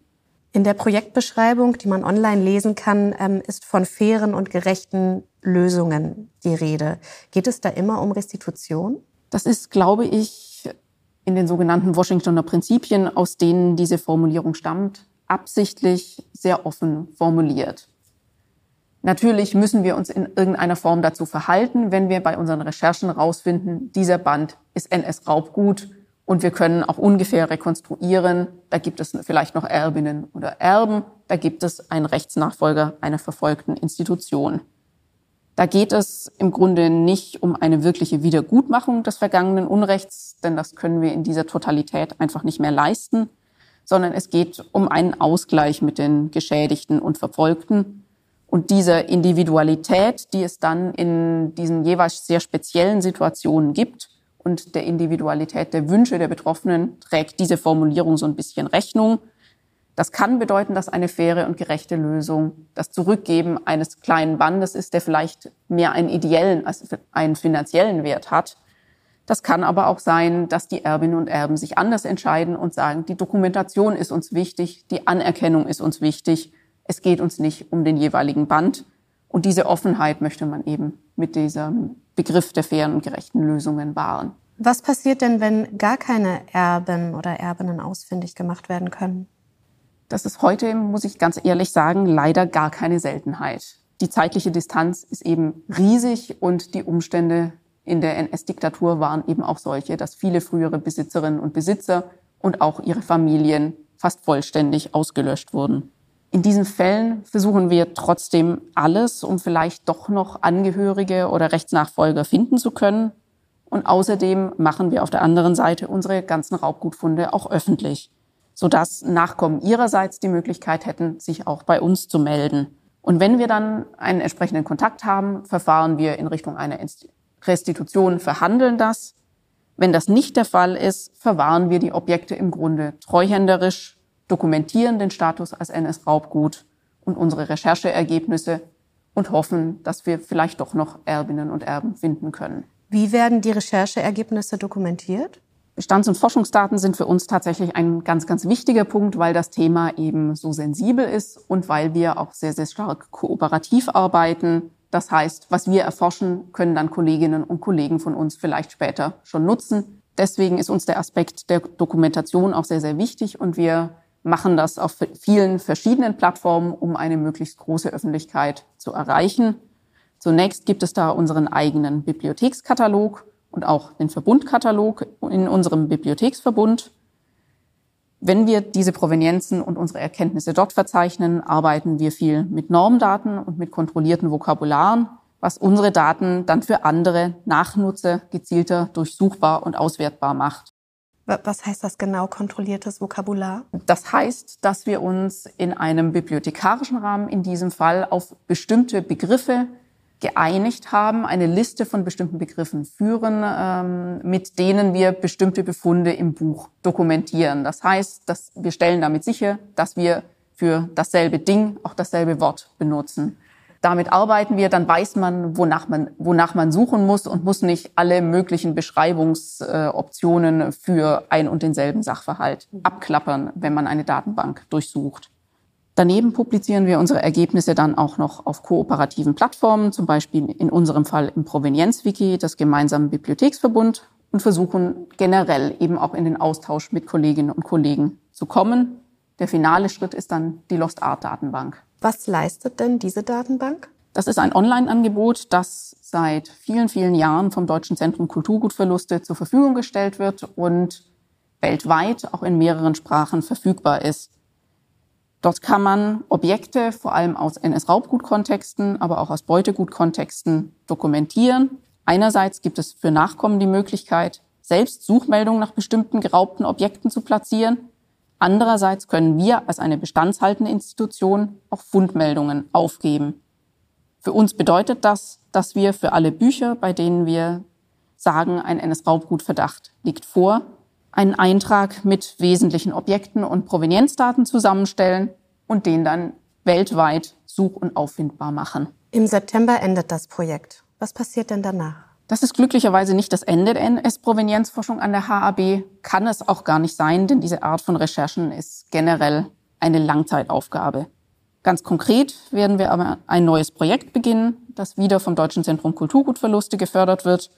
In der Projektbeschreibung, die man online lesen kann, ähm, ist von fairen und gerechten Lösungen die Rede. Geht es da immer um Restitution? Das ist, glaube ich, in den sogenannten Washingtoner Prinzipien, aus denen diese Formulierung stammt, absichtlich sehr offen formuliert. Natürlich müssen wir uns in irgendeiner Form dazu verhalten, wenn wir bei unseren Recherchen herausfinden, dieser Band ist NS-Raubgut und wir können auch ungefähr rekonstruieren, da gibt es vielleicht noch Erbinnen oder Erben, da gibt es einen Rechtsnachfolger einer verfolgten Institution. Da geht es im Grunde nicht um eine wirkliche Wiedergutmachung des vergangenen Unrechts, denn das können wir in dieser Totalität einfach nicht mehr leisten, sondern es geht um einen Ausgleich mit den Geschädigten und Verfolgten und dieser Individualität, die es dann in diesen jeweils sehr speziellen Situationen gibt und der Individualität der Wünsche der Betroffenen trägt diese Formulierung so ein bisschen Rechnung. Das kann bedeuten, dass eine faire und gerechte Lösung das Zurückgeben eines kleinen Bandes ist, der vielleicht mehr einen ideellen als einen finanziellen Wert hat. Das kann aber auch sein, dass die Erbinnen und Erben sich anders entscheiden und sagen, die Dokumentation ist uns wichtig, die Anerkennung ist uns wichtig, es geht uns nicht um den jeweiligen Band. Und diese Offenheit möchte man eben mit diesem Begriff der fairen und gerechten Lösungen wahren. Was passiert denn, wenn gar keine Erben oder Erbinnen ausfindig gemacht werden können? Das ist heute, muss ich ganz ehrlich sagen, leider gar keine Seltenheit. Die zeitliche Distanz ist eben riesig und die Umstände in der NS-Diktatur waren eben auch solche, dass viele frühere Besitzerinnen und Besitzer und auch ihre Familien fast vollständig ausgelöscht wurden. In diesen Fällen versuchen wir trotzdem alles, um vielleicht doch noch Angehörige oder Rechtsnachfolger finden zu können. Und außerdem machen wir auf der anderen Seite unsere ganzen Raubgutfunde auch öffentlich sodass Nachkommen ihrerseits die Möglichkeit hätten, sich auch bei uns zu melden. Und wenn wir dann einen entsprechenden Kontakt haben, verfahren wir in Richtung einer Restitution, verhandeln das. Wenn das nicht der Fall ist, verwahren wir die Objekte im Grunde treuhänderisch, dokumentieren den Status als NS-Raubgut und unsere Rechercheergebnisse und hoffen, dass wir vielleicht doch noch Erbinnen und Erben finden können. Wie werden die Rechercheergebnisse dokumentiert? Bestands- und Forschungsdaten sind für uns tatsächlich ein ganz, ganz wichtiger Punkt, weil das Thema eben so sensibel ist und weil wir auch sehr, sehr stark kooperativ arbeiten. Das heißt, was wir erforschen, können dann Kolleginnen und Kollegen von uns vielleicht später schon nutzen. Deswegen ist uns der Aspekt der Dokumentation auch sehr, sehr wichtig und wir machen das auf vielen verschiedenen Plattformen, um eine möglichst große Öffentlichkeit zu erreichen. Zunächst gibt es da unseren eigenen Bibliothekskatalog, und auch den Verbundkatalog in unserem Bibliotheksverbund. Wenn wir diese Provenienzen und unsere Erkenntnisse dort verzeichnen, arbeiten wir viel mit Normdaten und mit kontrollierten Vokabularen, was unsere Daten dann für andere Nachnutzer gezielter durchsuchbar und auswertbar macht. Was heißt das genau, kontrolliertes Vokabular? Das heißt, dass wir uns in einem bibliothekarischen Rahmen in diesem Fall auf bestimmte Begriffe geeinigt haben, eine Liste von bestimmten Begriffen führen, ähm, mit denen wir bestimmte Befunde im Buch dokumentieren. Das heißt, dass wir stellen damit sicher, dass wir für dasselbe Ding auch dasselbe Wort benutzen. Damit arbeiten wir, dann weiß man, wonach man, wonach man suchen muss und muss nicht alle möglichen Beschreibungsoptionen für ein und denselben Sachverhalt abklappern, wenn man eine Datenbank durchsucht. Daneben publizieren wir unsere Ergebnisse dann auch noch auf kooperativen Plattformen, zum Beispiel in unserem Fall im Provenienzwiki des gemeinsamen Bibliotheksverbund und versuchen generell eben auch in den Austausch mit Kolleginnen und Kollegen zu kommen. Der finale Schritt ist dann die Lost Art Datenbank. Was leistet denn diese Datenbank? Das ist ein Online-Angebot, das seit vielen, vielen Jahren vom Deutschen Zentrum Kulturgutverluste zur Verfügung gestellt wird und weltweit auch in mehreren Sprachen verfügbar ist. Dort kann man Objekte vor allem aus NS-Raubgutkontexten, aber auch aus Beutegutkontexten dokumentieren. Einerseits gibt es für Nachkommen die Möglichkeit, selbst Suchmeldungen nach bestimmten geraubten Objekten zu platzieren. Andererseits können wir als eine bestandshaltende Institution auch Fundmeldungen aufgeben. Für uns bedeutet das, dass wir für alle Bücher, bei denen wir sagen, ein NS-Raubgutverdacht liegt vor, einen Eintrag mit wesentlichen Objekten und Provenienzdaten zusammenstellen und den dann weltweit such- und auffindbar machen. Im September endet das Projekt. Was passiert denn danach? Das ist glücklicherweise nicht das Ende der NS-Provenienzforschung an der HAB, kann es auch gar nicht sein, denn diese Art von Recherchen ist generell eine Langzeitaufgabe. Ganz konkret werden wir aber ein neues Projekt beginnen, das wieder vom Deutschen Zentrum Kulturgutverluste gefördert wird,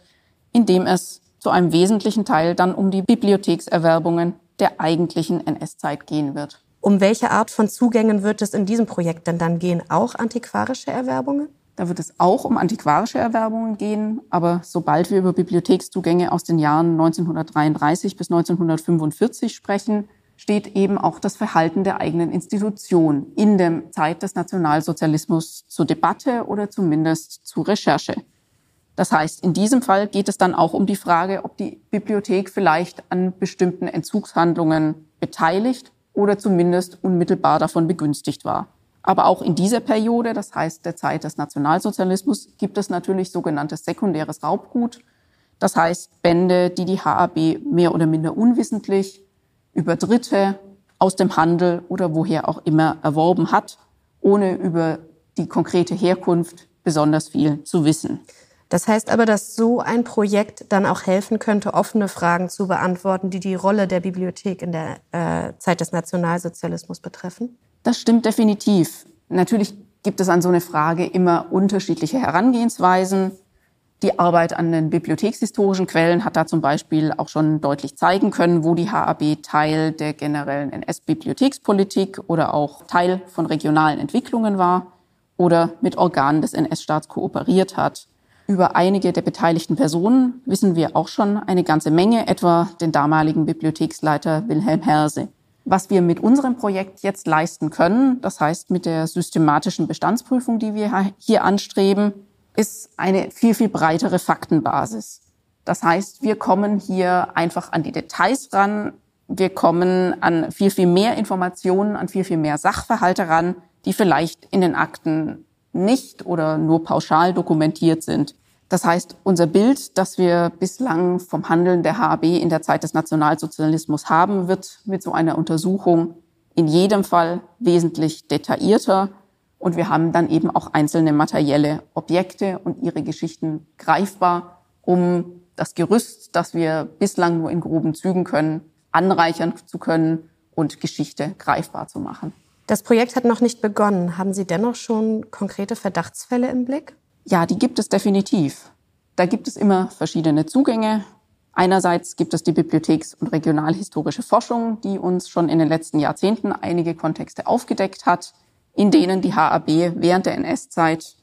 indem es zu einem wesentlichen Teil dann um die Bibliothekserwerbungen der eigentlichen NS-Zeit gehen wird. Um welche Art von Zugängen wird es in diesem Projekt denn dann gehen? Auch antiquarische Erwerbungen? Da wird es auch um antiquarische Erwerbungen gehen, aber sobald wir über Bibliothekszugänge aus den Jahren 1933 bis 1945 sprechen, steht eben auch das Verhalten der eigenen Institution in der Zeit des Nationalsozialismus zur Debatte oder zumindest zur Recherche. Das heißt, in diesem Fall geht es dann auch um die Frage, ob die Bibliothek vielleicht an bestimmten Entzugshandlungen beteiligt oder zumindest unmittelbar davon begünstigt war. Aber auch in dieser Periode, das heißt der Zeit des Nationalsozialismus, gibt es natürlich sogenanntes sekundäres Raubgut. Das heißt Bände, die die HAB mehr oder minder unwissentlich über Dritte aus dem Handel oder woher auch immer erworben hat, ohne über die konkrete Herkunft besonders viel zu wissen. Das heißt aber, dass so ein Projekt dann auch helfen könnte, offene Fragen zu beantworten, die die Rolle der Bibliothek in der äh, Zeit des Nationalsozialismus betreffen? Das stimmt definitiv. Natürlich gibt es an so eine Frage immer unterschiedliche Herangehensweisen. Die Arbeit an den bibliothekshistorischen Quellen hat da zum Beispiel auch schon deutlich zeigen können, wo die HAB Teil der generellen NS-Bibliothekspolitik oder auch Teil von regionalen Entwicklungen war oder mit Organen des NS-Staats kooperiert hat. Über einige der beteiligten Personen wissen wir auch schon eine ganze Menge, etwa den damaligen Bibliotheksleiter Wilhelm Herse. Was wir mit unserem Projekt jetzt leisten können, das heißt mit der systematischen Bestandsprüfung, die wir hier anstreben, ist eine viel, viel breitere Faktenbasis. Das heißt, wir kommen hier einfach an die Details ran, wir kommen an viel, viel mehr Informationen, an viel, viel mehr Sachverhalte ran, die vielleicht in den Akten nicht oder nur pauschal dokumentiert sind. Das heißt, unser Bild, das wir bislang vom Handeln der HAB in der Zeit des Nationalsozialismus haben, wird mit so einer Untersuchung in jedem Fall wesentlich detaillierter. Und wir haben dann eben auch einzelne materielle Objekte und ihre Geschichten greifbar, um das Gerüst, das wir bislang nur in groben Zügen können, anreichern zu können und Geschichte greifbar zu machen. Das Projekt hat noch nicht begonnen. Haben Sie dennoch schon konkrete Verdachtsfälle im Blick? Ja, die gibt es definitiv. Da gibt es immer verschiedene Zugänge. Einerseits gibt es die Bibliotheks- und regionalhistorische Forschung, die uns schon in den letzten Jahrzehnten einige Kontexte aufgedeckt hat, in denen die HAB während der NS-Zeit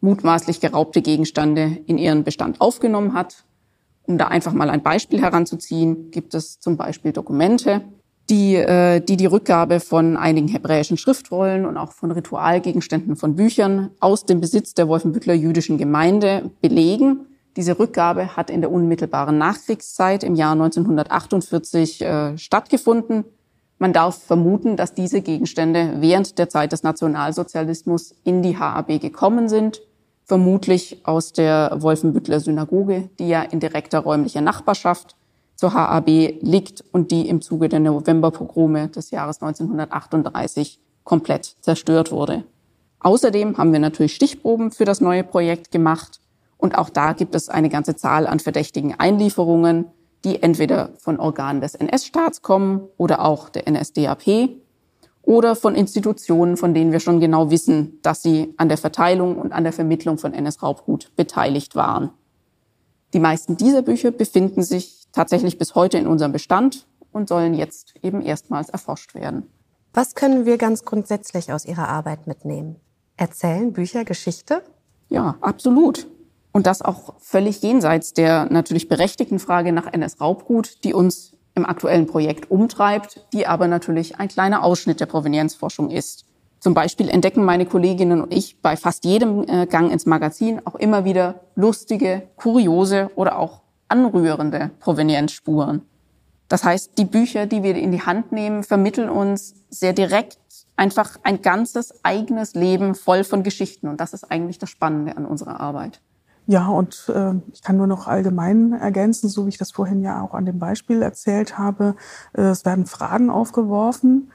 mutmaßlich geraubte Gegenstände in ihren Bestand aufgenommen hat. Um da einfach mal ein Beispiel heranzuziehen, gibt es zum Beispiel Dokumente, die, äh, die die Rückgabe von einigen hebräischen Schriftrollen und auch von Ritualgegenständen von Büchern aus dem Besitz der Wolfenbüttler jüdischen Gemeinde belegen. Diese Rückgabe hat in der unmittelbaren Nachkriegszeit im Jahr 1948 äh, stattgefunden. Man darf vermuten, dass diese Gegenstände während der Zeit des Nationalsozialismus in die HAB gekommen sind, vermutlich aus der Wolfenbüttler Synagoge, die ja in direkter räumlicher Nachbarschaft zur HAB liegt und die im Zuge der Novemberpogrome des Jahres 1938 komplett zerstört wurde. Außerdem haben wir natürlich Stichproben für das neue Projekt gemacht und auch da gibt es eine ganze Zahl an verdächtigen Einlieferungen, die entweder von Organen des NS-Staats kommen oder auch der NSDAP oder von Institutionen, von denen wir schon genau wissen, dass sie an der Verteilung und an der Vermittlung von NS-Raubgut beteiligt waren. Die meisten dieser Bücher befinden sich tatsächlich bis heute in unserem Bestand und sollen jetzt eben erstmals erforscht werden. Was können wir ganz grundsätzlich aus Ihrer Arbeit mitnehmen? Erzählen Bücher Geschichte? Ja, absolut. Und das auch völlig jenseits der natürlich berechtigten Frage nach NS-Raubgut, die uns im aktuellen Projekt umtreibt, die aber natürlich ein kleiner Ausschnitt der Provenienzforschung ist. Zum Beispiel entdecken meine Kolleginnen und ich bei fast jedem äh, Gang ins Magazin auch immer wieder lustige, kuriose oder auch anrührende Provenienzspuren. Das heißt, die Bücher, die wir in die Hand nehmen, vermitteln uns sehr direkt einfach ein ganzes eigenes Leben voll von Geschichten. Und das ist eigentlich das Spannende an unserer Arbeit. Ja, und äh, ich kann nur noch allgemein ergänzen, so wie ich das vorhin ja auch an dem Beispiel erzählt habe. Äh, es werden Fragen aufgeworfen,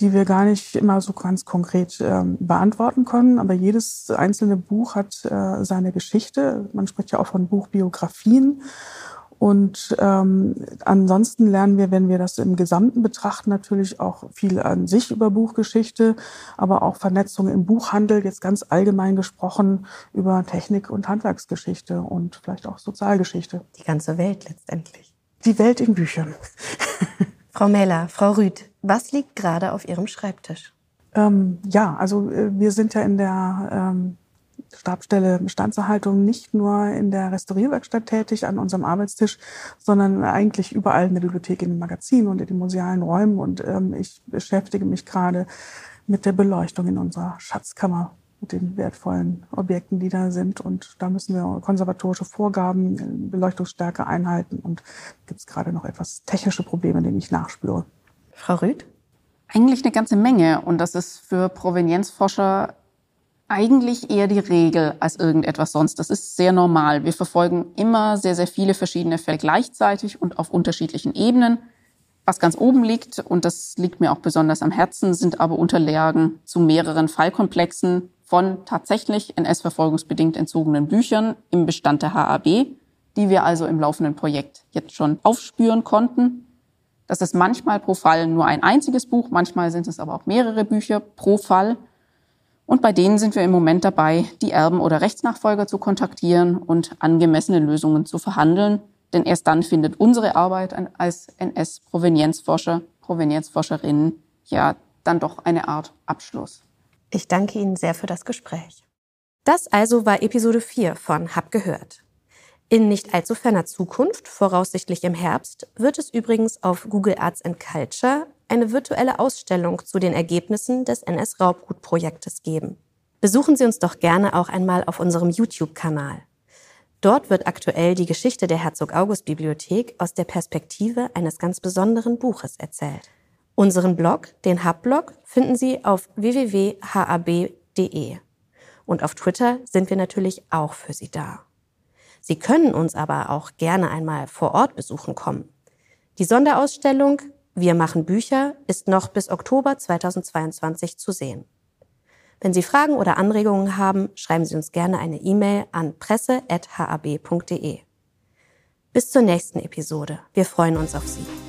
die wir gar nicht immer so ganz konkret äh, beantworten können. Aber jedes einzelne Buch hat äh, seine Geschichte. Man spricht ja auch von Buchbiografien. Und ähm, ansonsten lernen wir, wenn wir das im Gesamten betrachten, natürlich auch viel an sich über Buchgeschichte, aber auch Vernetzung im Buchhandel, jetzt ganz allgemein gesprochen über Technik- und Handwerksgeschichte und vielleicht auch Sozialgeschichte. Die ganze Welt letztendlich. Die Welt in Büchern. Frau Mähler, Frau Rüth, was liegt gerade auf Ihrem Schreibtisch? Ähm, ja, also äh, wir sind ja in der ähm, Stabstelle Bestandserhaltung nicht nur in der Restaurierwerkstatt tätig an unserem Arbeitstisch, sondern eigentlich überall in der Bibliothek, in den Magazinen und in den musealen Räumen. Und ähm, ich beschäftige mich gerade mit der Beleuchtung in unserer Schatzkammer mit den wertvollen Objekten, die da sind. Und da müssen wir konservatorische Vorgaben, Beleuchtungsstärke einhalten. Und gibt es gerade noch etwas technische Probleme, denen ich nachspüre. Frau Rüth? Eigentlich eine ganze Menge. Und das ist für Provenienzforscher eigentlich eher die Regel als irgendetwas sonst. Das ist sehr normal. Wir verfolgen immer sehr, sehr viele verschiedene Fälle gleichzeitig und auf unterschiedlichen Ebenen. Was ganz oben liegt, und das liegt mir auch besonders am Herzen, sind aber Unterlagen zu mehreren Fallkomplexen von tatsächlich NS-verfolgungsbedingt entzogenen Büchern im Bestand der HAB, die wir also im laufenden Projekt jetzt schon aufspüren konnten. Das ist manchmal pro Fall nur ein einziges Buch, manchmal sind es aber auch mehrere Bücher pro Fall. Und bei denen sind wir im Moment dabei, die Erben oder Rechtsnachfolger zu kontaktieren und angemessene Lösungen zu verhandeln. Denn erst dann findet unsere Arbeit als NS-Provenienzforscher, Provenienzforscherin ja dann doch eine Art Abschluss. Ich danke Ihnen sehr für das Gespräch. Das also war Episode 4 von Hab gehört. In nicht allzu ferner Zukunft, voraussichtlich im Herbst, wird es übrigens auf Google Arts and Culture eine virtuelle Ausstellung zu den Ergebnissen des NS-Raubgut-Projektes geben. Besuchen Sie uns doch gerne auch einmal auf unserem YouTube-Kanal. Dort wird aktuell die Geschichte der Herzog-August-Bibliothek aus der Perspektive eines ganz besonderen Buches erzählt. Unseren Blog, den Hub-Blog, finden Sie auf www.hab.de. Und auf Twitter sind wir natürlich auch für Sie da. Sie können uns aber auch gerne einmal vor Ort besuchen kommen. Die Sonderausstellung wir machen Bücher ist noch bis Oktober 2022 zu sehen. Wenn Sie Fragen oder Anregungen haben, schreiben Sie uns gerne eine E-Mail an presse.hab.de. Bis zur nächsten Episode. Wir freuen uns auf Sie.